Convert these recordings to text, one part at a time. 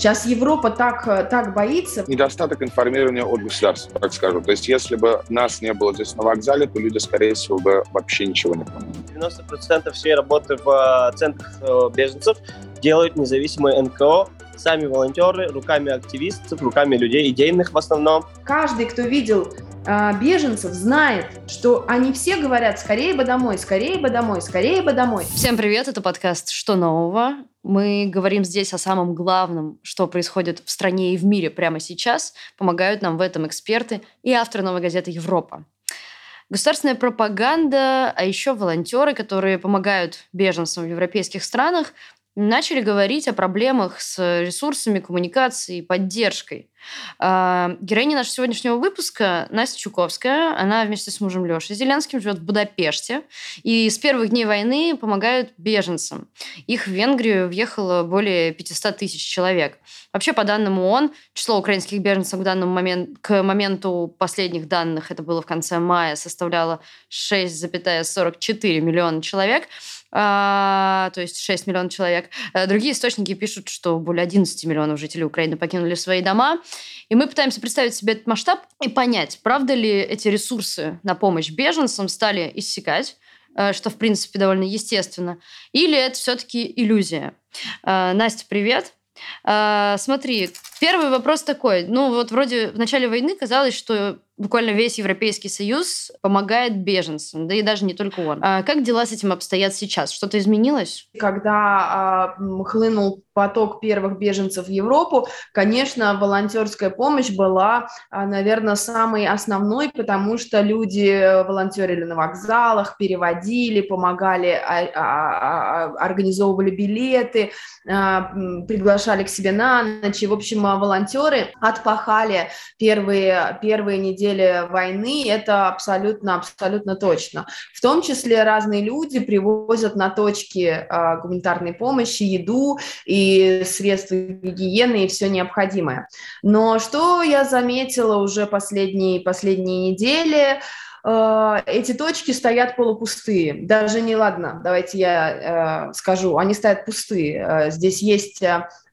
Сейчас Европа так, так боится. Недостаток информирования от государства, так скажем. То есть если бы нас не было здесь на вокзале, то люди, скорее всего, бы вообще ничего не поняли. 90% всей работы в э, центрах э, беженцев делают независимые НКО, сами волонтеры, руками активистов, руками людей идейных в основном. Каждый, кто видел э, беженцев, знает, что они все говорят «скорее бы домой, скорее бы домой, скорее бы домой». Всем привет, это подкаст «Что нового?». Мы говорим здесь о самом главном, что происходит в стране и в мире прямо сейчас. Помогают нам в этом эксперты и автор новой газеты «Европа». Государственная пропаганда, а еще волонтеры, которые помогают беженцам в европейских странах, начали говорить о проблемах с ресурсами, коммуникацией, поддержкой. А, героиня нашего сегодняшнего выпуска Настя Чуковская. Она вместе с мужем Лешей Зеленским живет в Будапеште. И с первых дней войны помогают беженцам. Их в Венгрию въехало более 500 тысяч человек. Вообще, по данным ООН, число украинских беженцев к, данному момент, к моменту последних данных, это было в конце мая, составляло 6,44 миллиона человек то есть 6 миллионов человек. Э, другие источники пишут, что более 11 миллионов жителей Украины покинули свои дома. И мы пытаемся представить себе этот масштаб и понять, правда ли эти ресурсы на помощь беженцам стали иссякать, э, что, в принципе, довольно естественно, или это все-таки иллюзия. Э, Настя, привет. Смотри, первый вопрос такой. Ну, вот вроде в начале войны казалось, что буквально весь Европейский Союз помогает беженцам, да и даже не только он. А как дела с этим обстоят сейчас? Что-то изменилось? Когда а, хлынул поток первых беженцев в Европу, конечно, волонтерская помощь была, а, наверное, самой основной, потому что люди волонтерили на вокзалах, переводили, помогали, а, а, организовывали билеты, приглашали к себе на ночь. И, в общем, волонтеры отпахали первые, первые недели войны, это абсолютно, абсолютно точно. В том числе разные люди привозят на точки э, гуманитарной помощи еду и средства гигиены и все необходимое. Но что я заметила уже последние, последние недели, э, эти точки стоят полупустые. Даже не ладно, давайте я э, скажу, они стоят пустые. Здесь есть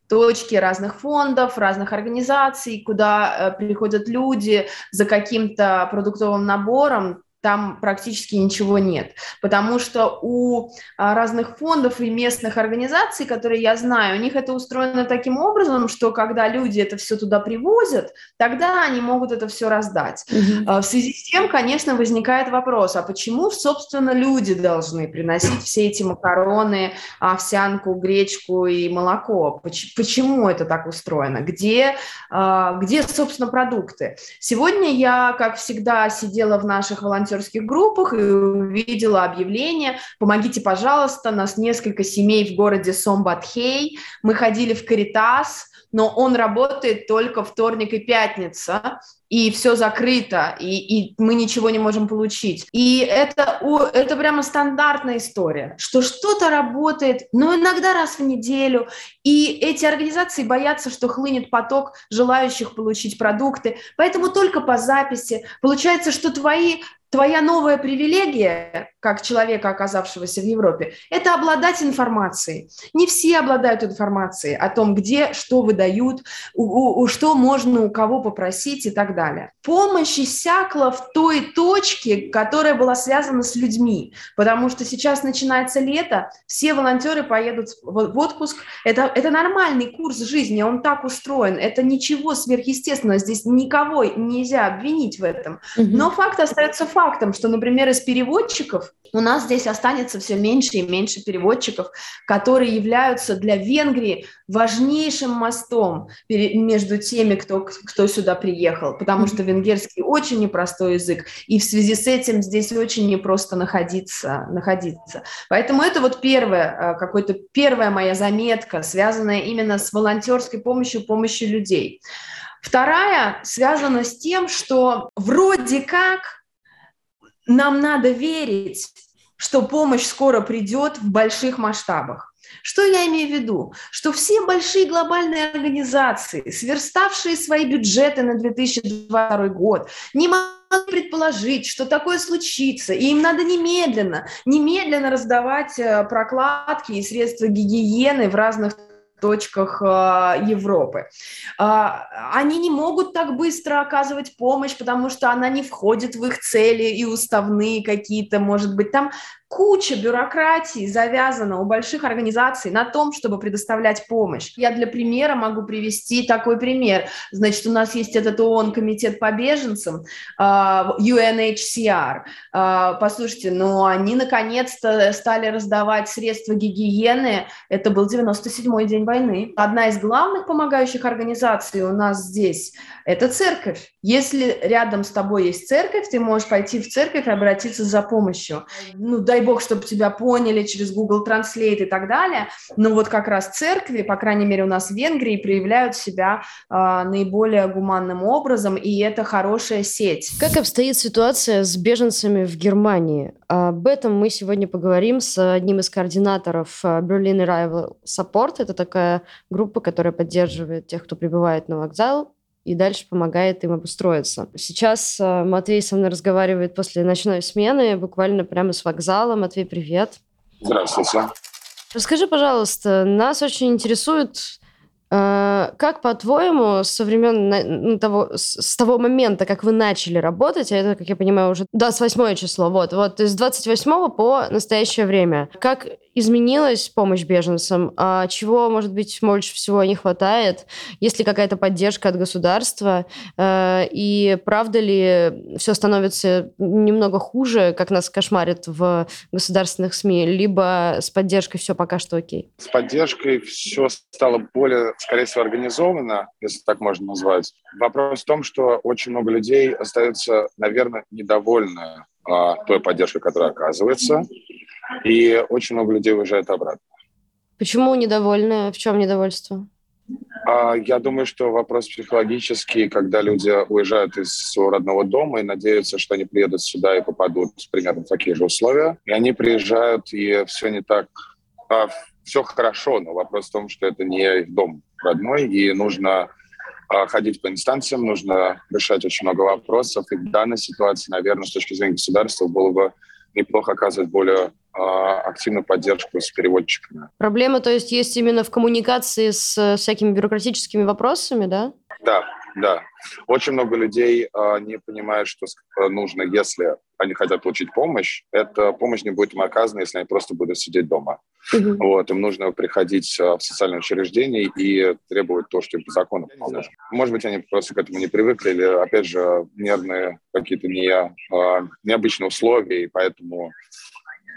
точки разных фондов, разных организаций, куда э, приходят люди за каким-то продуктовым набором, там практически ничего нет, потому что у а, разных фондов и местных организаций, которые я знаю, у них это устроено таким образом, что когда люди это все туда привозят, тогда они могут это все раздать. Угу. В связи с тем, конечно, возникает вопрос, а почему, собственно, люди должны приносить все эти макароны, овсянку, гречку и молоко? Почему это так устроено? Где, а, где собственно, продукты? Сегодня я, как всегда, сидела в наших волонтерских волонтерских группах и увидела объявление «Помогите, пожалуйста, нас несколько семей в городе Сомбатхей». Мы ходили в Каритас, но он работает только вторник и пятница, и все закрыто, и, и мы ничего не можем получить. И это, это прямо стандартная история, что что-то работает, но иногда раз в неделю, и эти организации боятся, что хлынет поток желающих получить продукты, поэтому только по записи. Получается, что твои Твоя новая привилегия, как человека, оказавшегося в Европе, это обладать информацией. Не все обладают информацией о том, где что выдают, у, у, что можно у кого попросить и так далее. Помощь иссякла в той точке, которая была связана с людьми, потому что сейчас начинается лето, все волонтеры поедут в отпуск. Это, это нормальный курс жизни, он так устроен, это ничего сверхъестественного, здесь никого нельзя обвинить в этом. Но факт остается фактом, что, например, из переводчиков у нас здесь останется все меньше и меньше переводчиков, которые являются для Венгрии важнейшим мостом между теми, кто, кто сюда приехал, потому что венгерский очень непростой язык, и в связи с этим здесь очень непросто находиться. находиться. Поэтому это вот первая, э, какой-то первая моя заметка, связанная именно с волонтерской помощью, помощью людей. Вторая связана с тем, что вроде как нам надо верить, что помощь скоро придет в больших масштабах. Что я имею в виду? Что все большие глобальные организации, сверставшие свои бюджеты на 2022 год, не могут предположить, что такое случится, и им надо немедленно, немедленно раздавать э, прокладки и средства гигиены в разных точках а, Европы. А, они не могут так быстро оказывать помощь, потому что она не входит в их цели и уставные какие-то, может быть, там куча бюрократии завязана у больших организаций на том, чтобы предоставлять помощь. Я для примера могу привести такой пример. Значит, у нас есть этот ООН-комитет по беженцам, UNHCR. Послушайте, ну они наконец-то стали раздавать средства гигиены. Это был 97-й день войны. Одна из главных помогающих организаций у нас здесь – это церковь. Если рядом с тобой есть церковь, ты можешь пойти в церковь и обратиться за помощью. Ну, дай бог, чтобы тебя поняли через Google Translate и так далее. Но вот как раз церкви, по крайней мере, у нас в Венгрии, проявляют себя э, наиболее гуманным образом, и это хорошая сеть. Как обстоит ситуация с беженцами в Германии? Об этом мы сегодня поговорим с одним из координаторов э, Berlin Arrival Support. Это такая группа, которая поддерживает тех, кто прибывает на вокзал и дальше помогает им обустроиться. Сейчас э, Матвей со мной разговаривает после ночной смены, буквально прямо с вокзала. Матвей, привет. Здравствуйте. Расскажи, пожалуйста, нас очень интересует как, по-твоему, со времен ну, того, с того момента, как вы начали работать, а это, как я понимаю, уже 28 число, вот, вот, с 28 по настоящее время, как изменилась помощь беженцам? А чего, может быть, больше всего не хватает? Есть ли какая-то поддержка от государства? А, и правда ли все становится немного хуже, как нас кошмарит в государственных СМИ, либо с поддержкой все пока что окей? С поддержкой все стало более скорее всего, организовано, если так можно назвать. Вопрос в том, что очень много людей остаются, наверное, недовольны а, той поддержкой, которая оказывается, и очень много людей уезжает обратно. Почему недовольны? В чем недовольство? А, я думаю, что вопрос психологический, когда люди уезжают из своего родного дома и надеются, что они приедут сюда и попадут примерно в такие же условия. И они приезжают, и все не так а, все хорошо, но вопрос в том, что это не их дом родной, и нужно а, ходить по инстанциям, нужно решать очень много вопросов. И в данной ситуации, наверное, с точки зрения государства было бы неплохо оказывать более а, активную поддержку с переводчиками. Проблема, то есть, есть именно в коммуникации с всякими бюрократическими вопросами, да? Да, да. Очень много людей э, не понимают, что нужно, если они хотят получить помощь, эта помощь не будет им оказана, если они просто будут сидеть дома. Mm-hmm. Вот, им нужно приходить в социальное учреждение и требовать то, что им по закону положено. Может быть, они просто к этому не привыкли, или, опять же, нервные какие-то не, э, необычные условия, и поэтому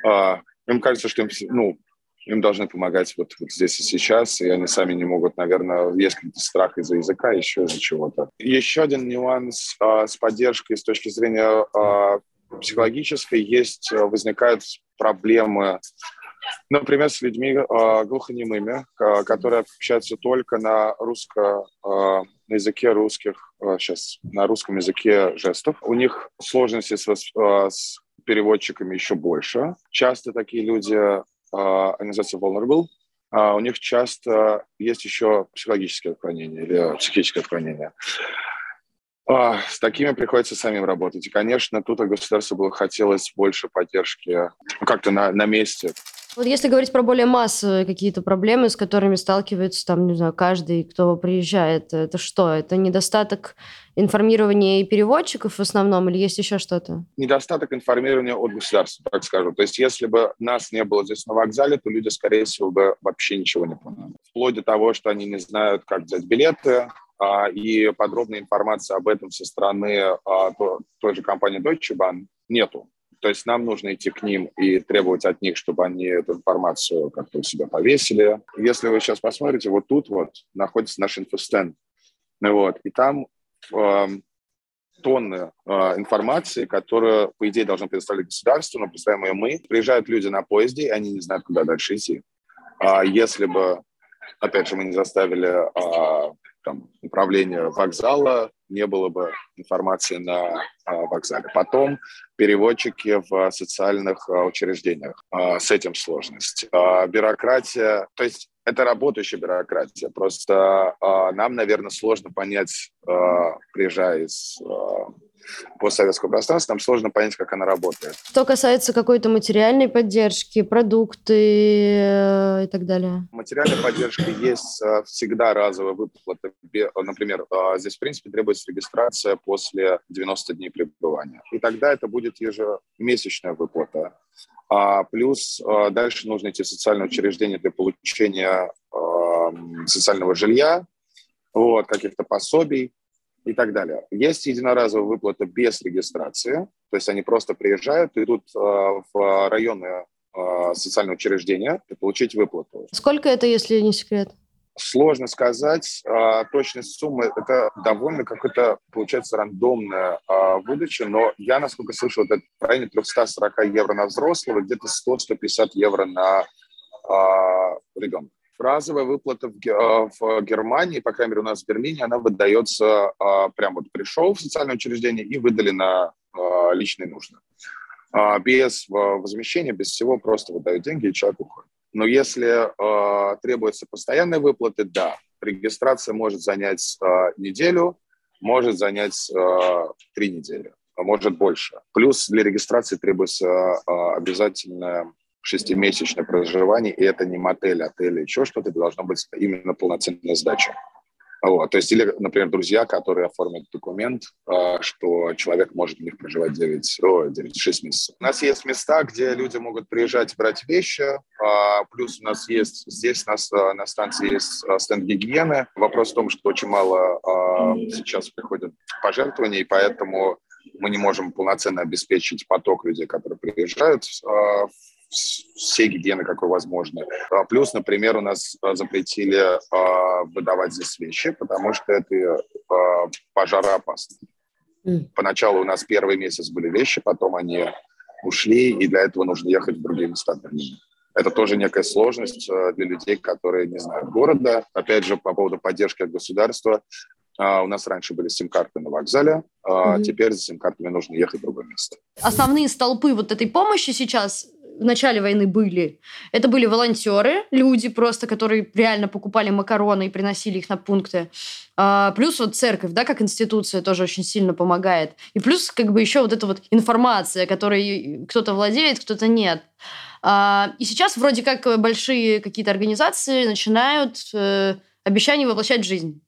э, им кажется, что им, ну, им должны помогать вот, вот здесь и сейчас, и они сами не могут, наверное, есть какой-то страх из-за языка, еще из-за чего-то. Еще один нюанс э, с поддержкой с точки зрения э, психологической есть, возникают проблемы, например, с людьми э, глухонемыми, э, которые общаются только на русско, э, на языке русских, э, сейчас, на русском языке жестов. У них сложности с, э, с переводчиками еще больше. Часто такие люди а, организация Vulnerable, а у них часто есть еще психологические отклонения или психическое отклонение. А, с такими приходится самим работать. И, конечно, тут от государства было хотелось больше поддержки как-то на, на месте. Вот если говорить про более массовые какие-то проблемы, с которыми сталкивается там, не знаю, каждый, кто приезжает, это что? Это недостаток информирования и переводчиков в основном или есть еще что-то? Недостаток информирования от государства, так скажу. То есть если бы нас не было здесь на вокзале, то люди, скорее всего, бы вообще ничего не поняли. Вплоть до того, что они не знают, как взять билеты, а, и подробной информации об этом со стороны а, той же компании Deutsche Bahn нету. То есть нам нужно идти к ним и требовать от них, чтобы они эту информацию как-то у себя повесили. Если вы сейчас посмотрите, вот тут вот находится наш инфостенд. Вот, и там э, тонны э, информации, которую, по идее, должно предоставить государство, но представим ее мы. Приезжают люди на поезде, и они не знают, куда дальше идти. А если бы, опять же, мы не заставили а, там, управление вокзала, не было бы информации на а, вокзале. Потом переводчики в социальных а, учреждениях. А, с этим сложность. Бюрократия, то есть это работающая бюрократия. Просто э, нам, наверное, сложно понять, э, приезжая из э, постсоветского пространства, нам сложно понять, как она работает. Что касается какой-то материальной поддержки, продукты э, и так далее? Материальная поддержка есть э, всегда разовая выплата. Например, э, здесь, в принципе, требуется регистрация после 90 дней пребывания. И тогда это будет ежемесячная выплата. А плюс дальше нужно идти в социальное учреждение для получения социального жилья, вот, каких-то пособий и так далее. Есть единоразовая выплата без регистрации, то есть они просто приезжают, идут э, в районное э, социальное учреждение и получить выплату. Сколько это, если не секрет? Сложно сказать. Э, точность суммы – это довольно какая-то, получается, рандомная э, выдача, но я, насколько слышал, это в районе 340 евро на взрослого, где-то 100-150 евро на э, ребенка. Разовая выплата в, э, в Германии, по крайней мере у нас в Берлине, она выдается а, прям вот пришел в социальное учреждение и выдали на а, личные нужды. А, без возмещения, без всего, просто выдают деньги и человек уходит. Но если требуется постоянной выплаты, да, регистрация может занять неделю, может занять три недели, а может больше. Плюс для регистрации требуется обязательная шестимесячное проживание, и это не мотель, отель еще что-то, должно быть именно полноценная сдача. Вот. То есть, или, например, друзья, которые оформят документ, а, что человек может в них проживать 9, о, 9 6 месяцев. У нас есть места, где люди могут приезжать брать вещи, а, плюс у нас есть, здесь у нас а, на станции есть стенд гигиены. Вопрос в том, что очень мало сейчас приходят пожертвований, поэтому мы не можем полноценно обеспечить поток людей, которые приезжают все гигиены, какой возможно. А плюс, например, у нас а, запретили а, выдавать здесь вещи, потому что это пожароопасно. Поначалу у нас первый месяц были вещи, потом они ушли, и для этого нужно ехать в другие места Берлина. Это тоже некая сложность для людей, которые не знают города. Опять же, по поводу поддержки от государства. У нас раньше были сим-карты на вокзале, а mm-hmm. теперь за сим-картами нужно ехать в другое место. Основные столпы вот этой помощи сейчас в начале войны были. Это были волонтеры, люди просто, которые реально покупали макароны и приносили их на пункты. А, плюс вот церковь, да, как институция тоже очень сильно помогает. И плюс как бы еще вот эта вот информация, которой кто-то владеет, кто-то нет. А, и сейчас вроде как большие какие-то организации начинают э, обещания воплощать в жизнь.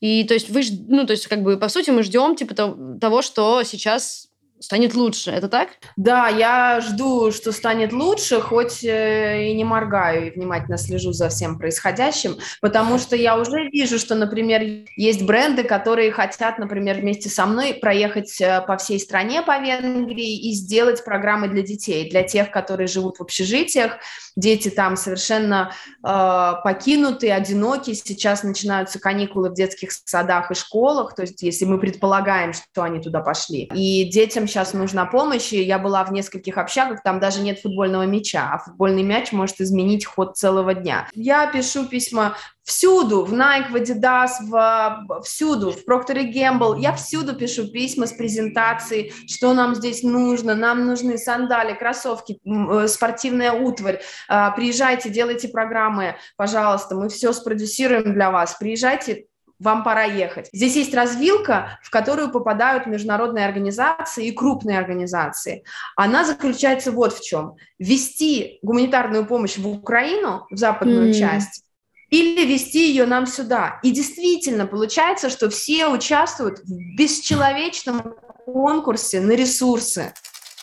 И то есть вы, ну то есть как бы по сути мы ждем типа того, что сейчас станет лучше. Это так? Да, я жду, что станет лучше, хоть э, и не моргаю, и внимательно слежу за всем происходящим, потому что я уже вижу, что, например, есть бренды, которые хотят, например, вместе со мной проехать э, по всей стране, по Венгрии, и сделать программы для детей, для тех, которые живут в общежитиях. Дети там совершенно э, покинуты, одиноки. Сейчас начинаются каникулы в детских садах и школах, то есть если мы предполагаем, что они туда пошли. И детям сейчас нужна помощь, и я была в нескольких общагах, там даже нет футбольного мяча, а футбольный мяч может изменить ход целого дня. Я пишу письма всюду, в Nike, в Adidas, в, всюду, в Procter Gamble, я всюду пишу письма с презентацией, что нам здесь нужно, нам нужны сандали, кроссовки, э, спортивная утварь, а, приезжайте, делайте программы, пожалуйста, мы все спродюсируем для вас, приезжайте, вам пора ехать. Здесь есть развилка, в которую попадают международные организации и крупные организации. Она заключается вот в чем. Вести гуманитарную помощь в Украину, в западную mm. часть, или вести ее нам сюда. И действительно получается, что все участвуют в бесчеловечном конкурсе на ресурсы.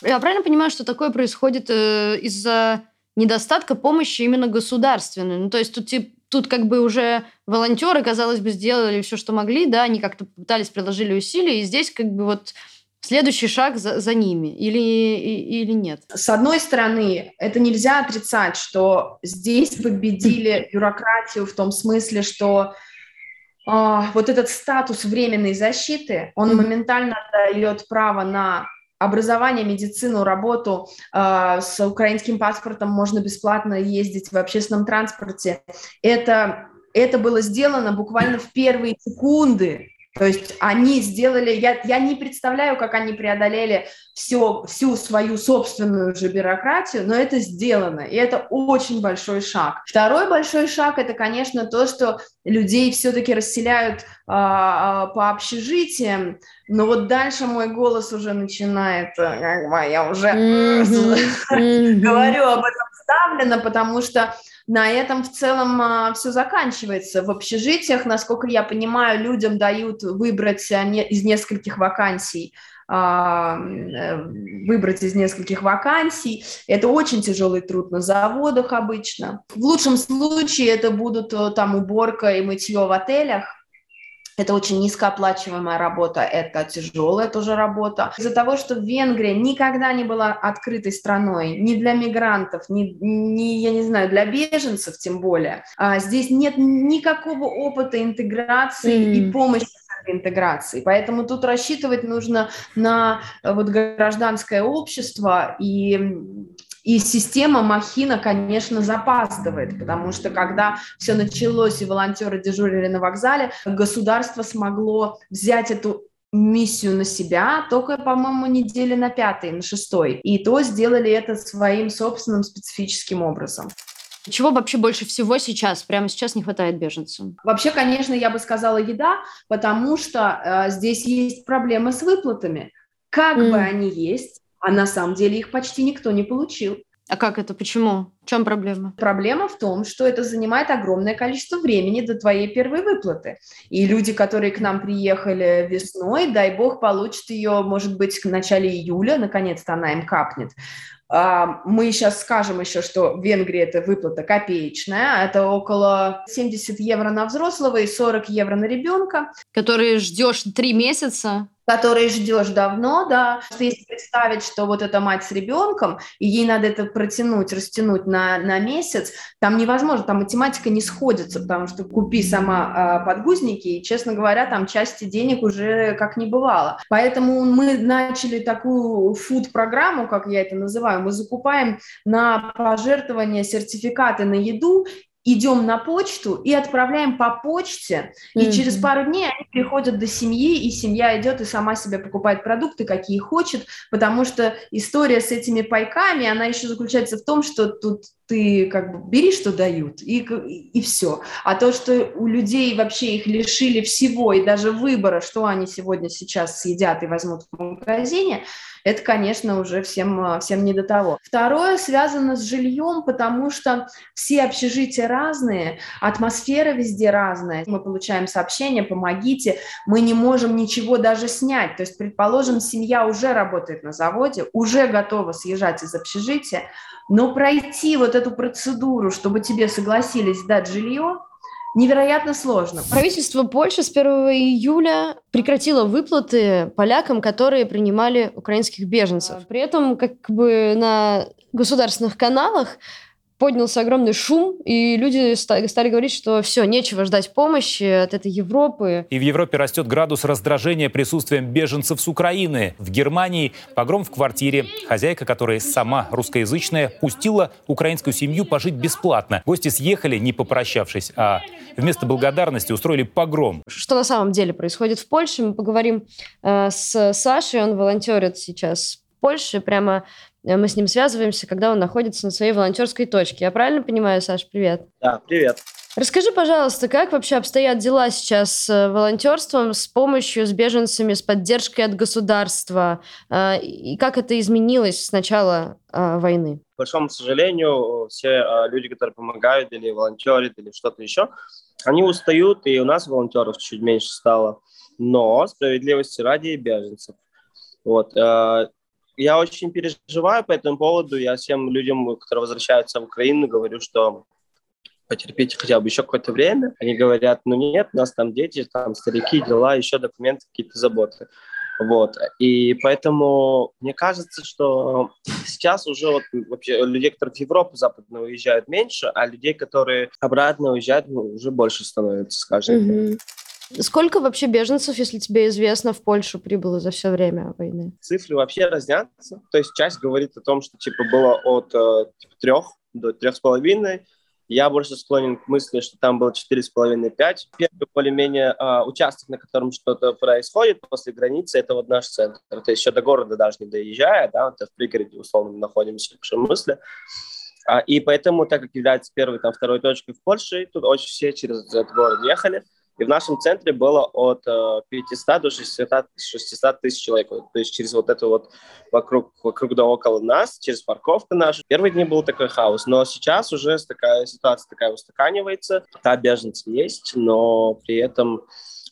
Я правильно понимаю, что такое происходит э, из-за недостатка помощи именно государственной? Ну, то есть тут типа тут как бы уже волонтеры, казалось бы, сделали все, что могли, да, они как-то пытались, приложили усилия, и здесь как бы вот следующий шаг за, за ними или, и, или нет? С одной стороны, это нельзя отрицать, что здесь победили бюрократию в том смысле, что э, вот этот статус временной защиты, он моментально дает право на образование, медицину, работу э, с украинским паспортом можно бесплатно ездить в общественном транспорте. Это, это было сделано буквально в первые секунды То есть они сделали, я, я не представляю, как они преодолели все, всю свою собственную же бюрократию, но это сделано, и это очень большой шаг. Второй большой шаг – это, конечно, то, что людей все-таки расселяют а, по общежитиям, но вот дальше мой голос уже начинает, э, я уже говорю об этом вставлено, потому что на этом в целом а, все заканчивается. В общежитиях, насколько я понимаю, людям дают выбрать а, из нескольких вакансий а, э, выбрать из нескольких вакансий. Это очень тяжелый труд на заводах обычно. В лучшем случае это будут э, там уборка и мытье в отелях, это очень низкооплачиваемая работа, это тяжелая тоже работа. Из-за того, что Венгрия никогда не была открытой страной ни для мигрантов, ни, ни я не знаю, для беженцев тем более, а здесь нет никакого опыта интеграции mm. и помощи интеграции. Поэтому тут рассчитывать нужно на вот гражданское общество и и система Махина, конечно, запаздывает, потому что когда все началось и волонтеры дежурили на вокзале, государство смогло взять эту миссию на себя только, по-моему, недели на пятой, на шестой. И то сделали это своим собственным специфическим образом. Чего вообще больше всего сейчас, прямо сейчас не хватает беженцам? Вообще, конечно, я бы сказала еда, потому что э, здесь есть проблемы с выплатами. Как mm. бы они есть, а на самом деле их почти никто не получил. А как это? Почему? В чем проблема? Проблема в том, что это занимает огромное количество времени до твоей первой выплаты. И люди, которые к нам приехали весной, дай бог, получат ее, может быть, в начале июля, наконец-то она им капнет. А, мы сейчас скажем еще, что в Венгрии эта выплата копеечная, это около 70 евро на взрослого и 40 евро на ребенка. Которые ждешь три месяца который ждешь давно, да, если представить, что вот эта мать с ребенком, и ей надо это протянуть, растянуть на, на месяц, там невозможно, там математика не сходится, потому что купи сама э, подгузники, и, честно говоря, там части денег уже как не бывало. Поэтому мы начали такую фуд-программу, как я это называю, мы закупаем на пожертвования сертификаты на еду, идем на почту и отправляем по почте, mm-hmm. и через пару дней они приходят до семьи, и семья идет и сама себе покупает продукты, какие хочет, потому что история с этими пайками, она еще заключается в том, что тут ты как бы бери, что дают, и, и все. А то, что у людей вообще их лишили всего, и даже выбора, что они сегодня сейчас съедят и возьмут в магазине, это, конечно, уже всем, всем не до того. Второе связано с жильем, потому что все общежития разные, атмосфера везде разная. Мы получаем сообщения, помогите, мы не можем ничего даже снять. То есть, предположим, семья уже работает на заводе, уже готова съезжать из общежития, но пройти вот эту процедуру, чтобы тебе согласились дать жилье, невероятно сложно. Правительство Польши с 1 июля прекратило выплаты полякам, которые принимали украинских беженцев. При этом как бы на государственных каналах поднялся огромный шум, и люди стали говорить, что все, нечего ждать помощи от этой Европы. И в Европе растет градус раздражения присутствием беженцев с Украины. В Германии погром в квартире. Хозяйка, которая сама русскоязычная, пустила украинскую семью пожить бесплатно. Гости съехали, не попрощавшись, а вместо благодарности устроили погром. Что на самом деле происходит в Польше, мы поговорим э, с Сашей, он волонтерит сейчас в Польше, прямо мы с ним связываемся, когда он находится на своей волонтерской точке. Я правильно понимаю, Саш, привет? Да, привет. Расскажи, пожалуйста, как вообще обстоят дела сейчас с волонтерством, с помощью, с беженцами, с поддержкой от государства? Э, и как это изменилось с начала э, войны? К большому сожалению, все люди, которые помогают или волонтерят, или что-то еще, они устают, и у нас волонтеров чуть меньше стало. Но справедливости ради беженцев. Вот я очень переживаю по этому поводу. Я всем людям, которые возвращаются в Украину, говорю, что потерпите хотя бы еще какое-то время. Они говорят, ну нет, у нас там дети, там старики, дела, еще документы, какие-то заботы. Вот. И поэтому мне кажется, что сейчас уже вот вообще людей, которые в Европу западную уезжают, меньше, а людей, которые обратно уезжают, уже больше становится, скажем mm-hmm. Сколько вообще беженцев, если тебе известно, в Польшу прибыло за все время войны? Цифры вообще разнятся. То есть часть говорит о том, что типа было от э, типа, трех до трех с половиной. Я больше склонен к мысли, что там было 4,5-5. Первый более-менее э, участок, на котором что-то происходит после границы, это вот наш центр. То есть еще до города даже не доезжая, да, вот в пригороде условно находимся в мысли. А, и поэтому, так как является первой, там, второй точкой в Польше, тут очень все через этот город ехали. И в нашем центре было от 500 до 600, 600 тысяч человек. То есть через вот это вот вокруг, вокруг да около нас, через парковку нашу. Первые дни был такой хаос. Но сейчас уже такая ситуация такая устаканивается. Да, беженцы есть, но при этом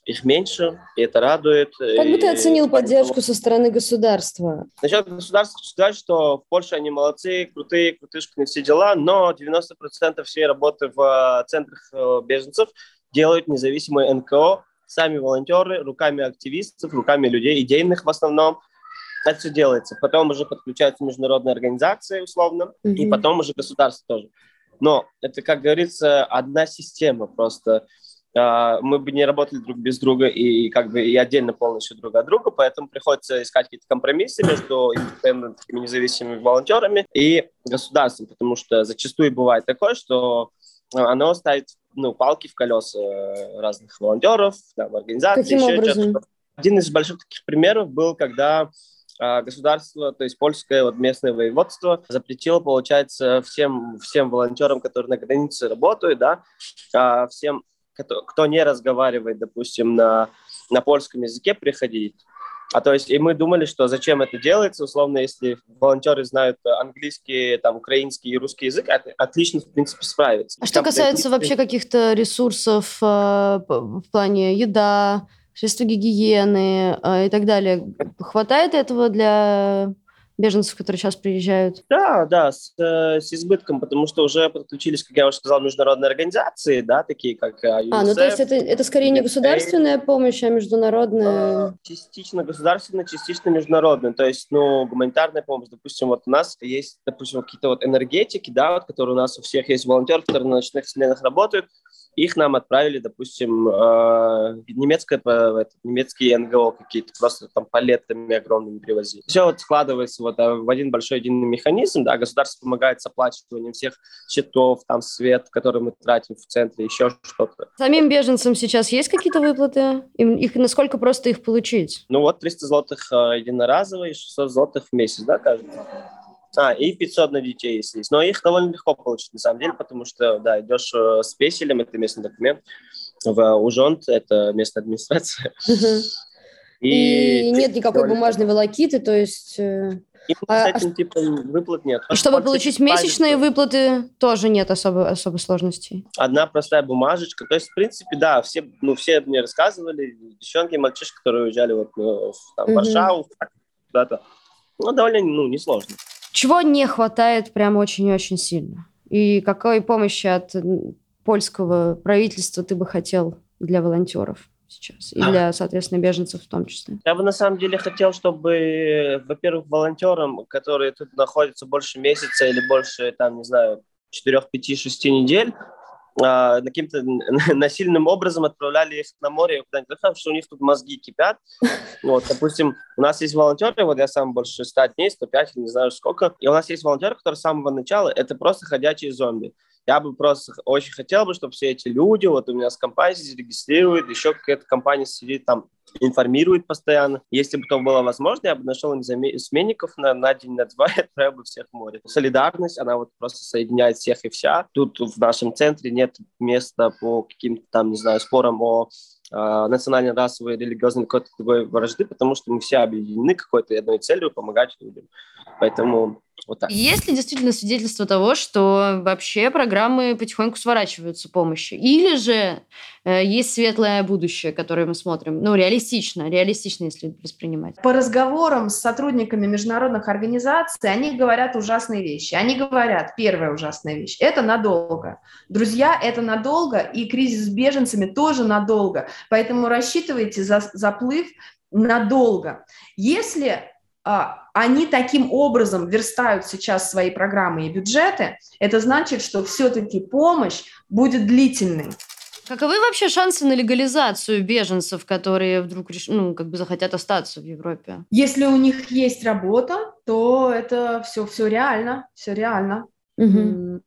их меньше, и это радует. Как бы ты оценил поддержку со стороны государства? Насчет государства сказать, что в Польше они молодцы, крутые, крутышки, все дела, но 90% всей работы в э, центрах э, беженцев делают независимые НКО, сами волонтеры, руками активистов, руками людей, идейных в основном. Это все делается. Потом уже подключаются международные организации, условно, mm-hmm. и потом уже государство тоже. Но это, как говорится, одна система просто. А, мы бы не работали друг без друга и как бы и отдельно полностью друг от друга, поэтому приходится искать какие-то компромиссы между индепендентными независимыми волонтерами и государством, потому что зачастую бывает такое, что оно ставит ну, палки в колеса разных волонтеров, там, организаций. Каким еще образом? Один из больших таких примеров был, когда а, государство, то есть польское вот местное воеводство запретило, получается, всем, всем волонтерам, которые на границе работают, да, а, всем, кто, кто не разговаривает, допустим, на, на польском языке, приходить. А то есть, и мы думали, что зачем это делается, условно, если волонтеры знают английский, там, украинский и русский язык, это отлично, в принципе, справиться. А что касается вообще каких-то ресурсов э, в плане еда, средства гигиены э, и так далее, хватает этого для беженцев, которые сейчас приезжают? Да, да, с, э, с избытком, потому что уже подключились, как я уже сказал, международные организации, да, такие как UNICEF. Э, а, ну то есть это, это скорее не государственная помощь, а международная? А, частично государственная, частично международная. То есть, ну, гуманитарная помощь, допустим, вот у нас есть, допустим, какие-то вот энергетики, да, вот, которые у нас у всех есть волонтеры, которые на ночных сменах работают, их нам отправили, допустим, э, немецкое, немецкие НГО какие-то, просто там палетами огромными привозили. Все вот складывается вот э, в один большой единый механизм, да, государство помогает с оплачиванием всех счетов, там свет, который мы тратим в центре, еще что-то. Самим беженцам сейчас есть какие-то выплаты? Их, насколько просто их получить? Ну вот 300 злотых э, единоразово и 600 злотых в месяц, да, кажется? А, и 500 на детей, если есть. Но их довольно легко получить, на самом деле, потому что, да, идешь э, с песелем, это местный документ, в Ужонт, это местная администрация. И, и нет никакой бумажной волокиты, то есть... Э, и а, с этим а... типом выплат нет. И чтобы получить месячные выплаты, тоже нет особо, особо сложностей. Одна простая бумажечка. То есть, в принципе, да, все, ну, все мне рассказывали, девчонки, мальчишки, которые уезжали вот, ну, в там, угу. Варшаву, куда-то. Ну, довольно, ну, несложно. Чего не хватает прям очень-очень сильно? И какой помощи от польского правительства ты бы хотел для волонтеров? сейчас, и для, соответственно, беженцев в том числе? Я бы на самом деле хотел, чтобы, во-первых, волонтерам, которые тут находятся больше месяца или больше, там, не знаю, 4, 5, 6 недель, а, каким-то насильным образом отправляли их на море куда-нибудь, потому что у них тут мозги кипят. Вот, допустим, у нас есть волонтеры, вот я сам больше 100 дней, 105, не знаю сколько, и у нас есть волонтеры, которые с самого начала, это просто ходячие зомби. Я бы просто очень хотел бы, чтобы все эти люди, вот у меня с компанией зарегистрируют, еще какая-то компания сидит там, информирует постоянно. Если бы то было возможно, я бы нашел сменников на, на день, на два и отправил бы всех в море. Солидарность, она вот просто соединяет всех и вся. Тут в нашем центре нет места по каким-то там, не знаю, спорам о э, национальной, расовой, религиозной какой-то другой вражды, потому что мы все объединены какой-то одной целью помогать людям. Поэтому вот так. Есть ли действительно свидетельство того, что вообще программы потихоньку сворачиваются помощи? Или же э, есть светлое будущее, которое мы смотрим? Ну, реалистично, реалистично, если воспринимать. По разговорам с сотрудниками международных организаций, они говорят ужасные вещи. Они говорят, первая ужасная вещь, это надолго. Друзья, это надолго, и кризис с беженцами тоже надолго. Поэтому рассчитывайте за заплыв надолго. Если а, они таким образом верстают сейчас свои программы и бюджеты, это значит, что все-таки помощь будет длительной. Каковы вообще шансы на легализацию беженцев, которые вдруг ну, как бы захотят остаться в Европе? Если у них есть работа, то это все, все реально, все реально. Угу.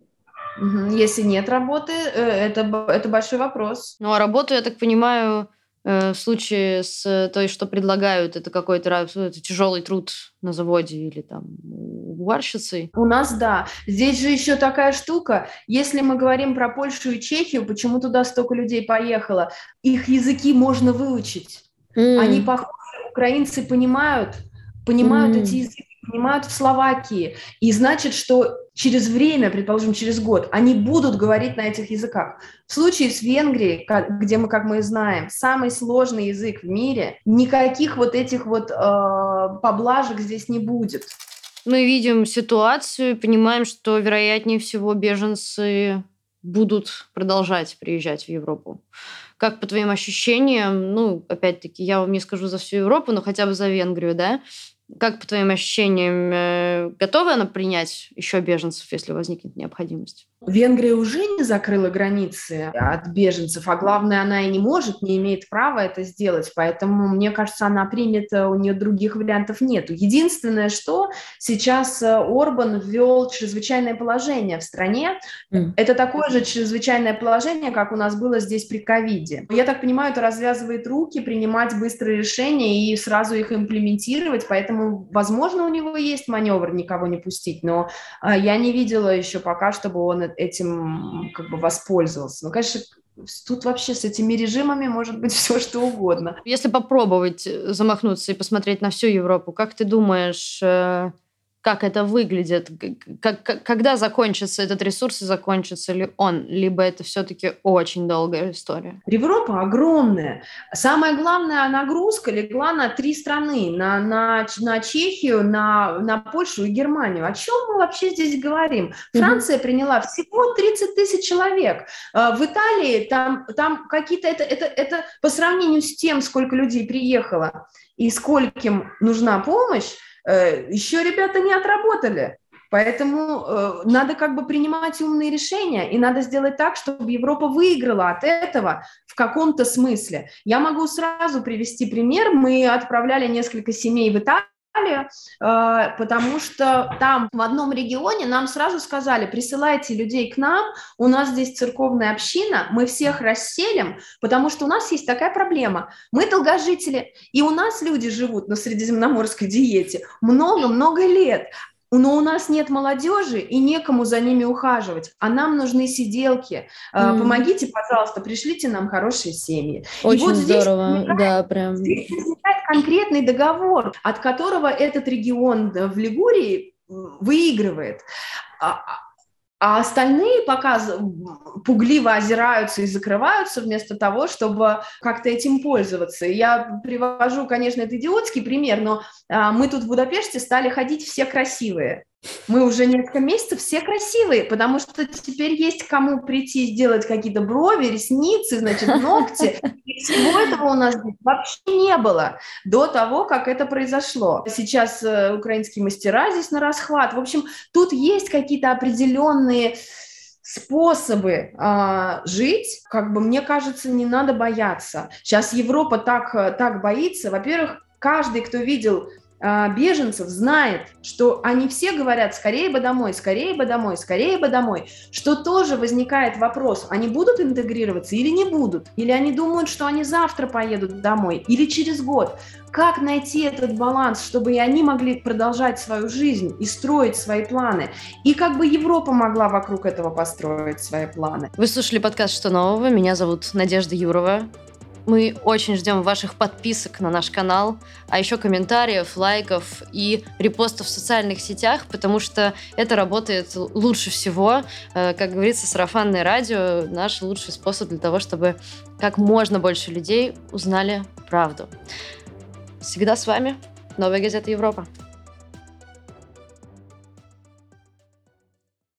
Если нет работы, э, это, это большой вопрос. Ну, а работу, я так понимаю, в случае с той, что предлагают, это какой-то это тяжелый труд на заводе или там уборщицей. У нас, да. Здесь же еще такая штука. Если мы говорим про Польшу и Чехию, почему туда столько людей поехало? Их языки можно выучить. Mm. Они похожи, украинцы понимают, понимают mm. эти языки понимают в Словакии. И значит, что через время, предположим, через год, они будут говорить на этих языках. В случае с Венгрией, где мы, как мы знаем, самый сложный язык в мире, никаких вот этих вот э, поблажек здесь не будет. Мы видим ситуацию, понимаем, что вероятнее всего беженцы будут продолжать приезжать в Европу. Как по твоим ощущениям, ну, опять-таки, я вам не скажу за всю Европу, но хотя бы за Венгрию, да, как, по твоим ощущениям, э, готова она принять еще беженцев, если возникнет необходимость? Венгрия уже не закрыла границы от беженцев, а главное, она и не может, не имеет права это сделать, поэтому, мне кажется, она примет, э, у нее других вариантов нету. Единственное, что сейчас э, Орбан ввел чрезвычайное положение в стране, mm. это такое же чрезвычайное положение, как у нас было здесь при ковиде. Я так понимаю, это развязывает руки, принимать быстрые решения и сразу их имплементировать, поэтому, возможно, у него есть маневр никого не пустить, но э, я не видела еще пока, чтобы он этим как бы воспользовался. Ну, конечно, Тут вообще с этими режимами может быть все что угодно. Если попробовать замахнуться и посмотреть на всю Европу, как ты думаешь, э, как это выглядит, как, когда закончится этот ресурс и закончится ли он, либо это все-таки очень долгая история? Европа огромная. Самая главная нагрузка легла на три страны, на, на, на Чехию, на, на Польшу и Германию. О чем мы вообще здесь говорим? Франция mm-hmm. приняла всего 30 тысяч человек. А, в Италии там, там какие-то, это, это, это по сравнению с тем, сколько людей приехало и скольким нужна помощь, еще ребята не отработали. Поэтому э, надо как бы принимать умные решения, и надо сделать так, чтобы Европа выиграла от этого в каком-то смысле. Я могу сразу привести пример. Мы отправляли несколько семей в Италию, Э, потому что там в одном регионе нам сразу сказали, присылайте людей к нам, у нас здесь церковная община, мы всех расселим, потому что у нас есть такая проблема. Мы долгожители, и у нас люди живут на средиземноморской диете много-много лет, но у нас нет молодежи и некому за ними ухаживать, а нам нужны сиделки. Mm. Помогите, пожалуйста, пришлите нам хорошие семьи. Очень и вот здорово, здесь да, прям. Здесь возникает конкретный договор, от которого этот регион в Лигурии выигрывает. А, остальные пока пугливо озираются и закрываются вместо того, чтобы как-то этим пользоваться. Я привожу, конечно, это идиотский пример, но а, мы тут в Будапеште стали ходить все красивые. Мы уже несколько месяцев все красивые, потому что теперь есть кому прийти сделать какие-то брови, ресницы, значит, ногти. И всего этого у нас вообще не было до того, как это произошло. Сейчас э, украинские мастера здесь на расхват. В общем, тут есть какие-то определенные способы а, жить, как бы мне кажется, не надо бояться. Сейчас Европа так, э, так боится. Во-первых, каждый, кто видел беженцев знает, что они все говорят скорее бы домой, скорее бы домой, скорее бы домой, что тоже возникает вопрос, они будут интегрироваться или не будут, или они думают, что они завтра поедут домой, или через год. Как найти этот баланс, чтобы и они могли продолжать свою жизнь и строить свои планы, и как бы Европа могла вокруг этого построить свои планы. Вы слушали подкаст «Что нового?». Меня зовут Надежда Юрова. Мы очень ждем ваших подписок на наш канал, а еще комментариев, лайков и репостов в социальных сетях, потому что это работает лучше всего. Э, как говорится, сарафанное радио – наш лучший способ для того, чтобы как можно больше людей узнали правду. Всегда с вами. Новая газета Европа.